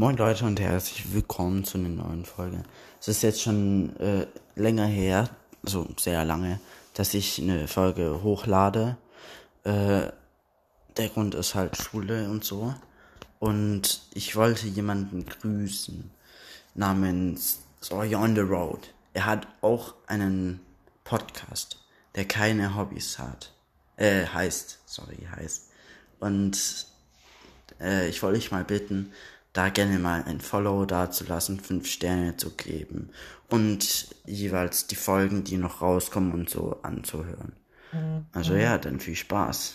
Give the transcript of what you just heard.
Moin Leute und herzlich willkommen zu einer neuen Folge. Es ist jetzt schon äh, länger her, so sehr lange, dass ich eine Folge hochlade. Äh, der Grund ist halt Schule und so. Und ich wollte jemanden grüßen namens Sawyer on the Road. Er hat auch einen Podcast, der keine Hobbys hat. Äh, heißt, sorry, heißt. Und äh, ich wollte dich mal bitten, da gerne mal ein Follow da zu lassen, fünf Sterne zu geben und jeweils die Folgen, die noch rauskommen und so anzuhören. Also ja, dann viel Spaß.